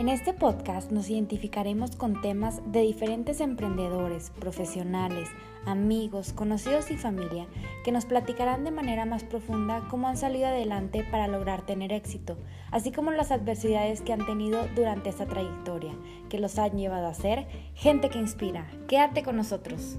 En este podcast nos identificaremos con temas de diferentes emprendedores, profesionales, amigos, conocidos y familia que nos platicarán de manera más profunda cómo han salido adelante para lograr tener éxito, así como las adversidades que han tenido durante esta trayectoria, que los han llevado a ser gente que inspira. Quédate con nosotros.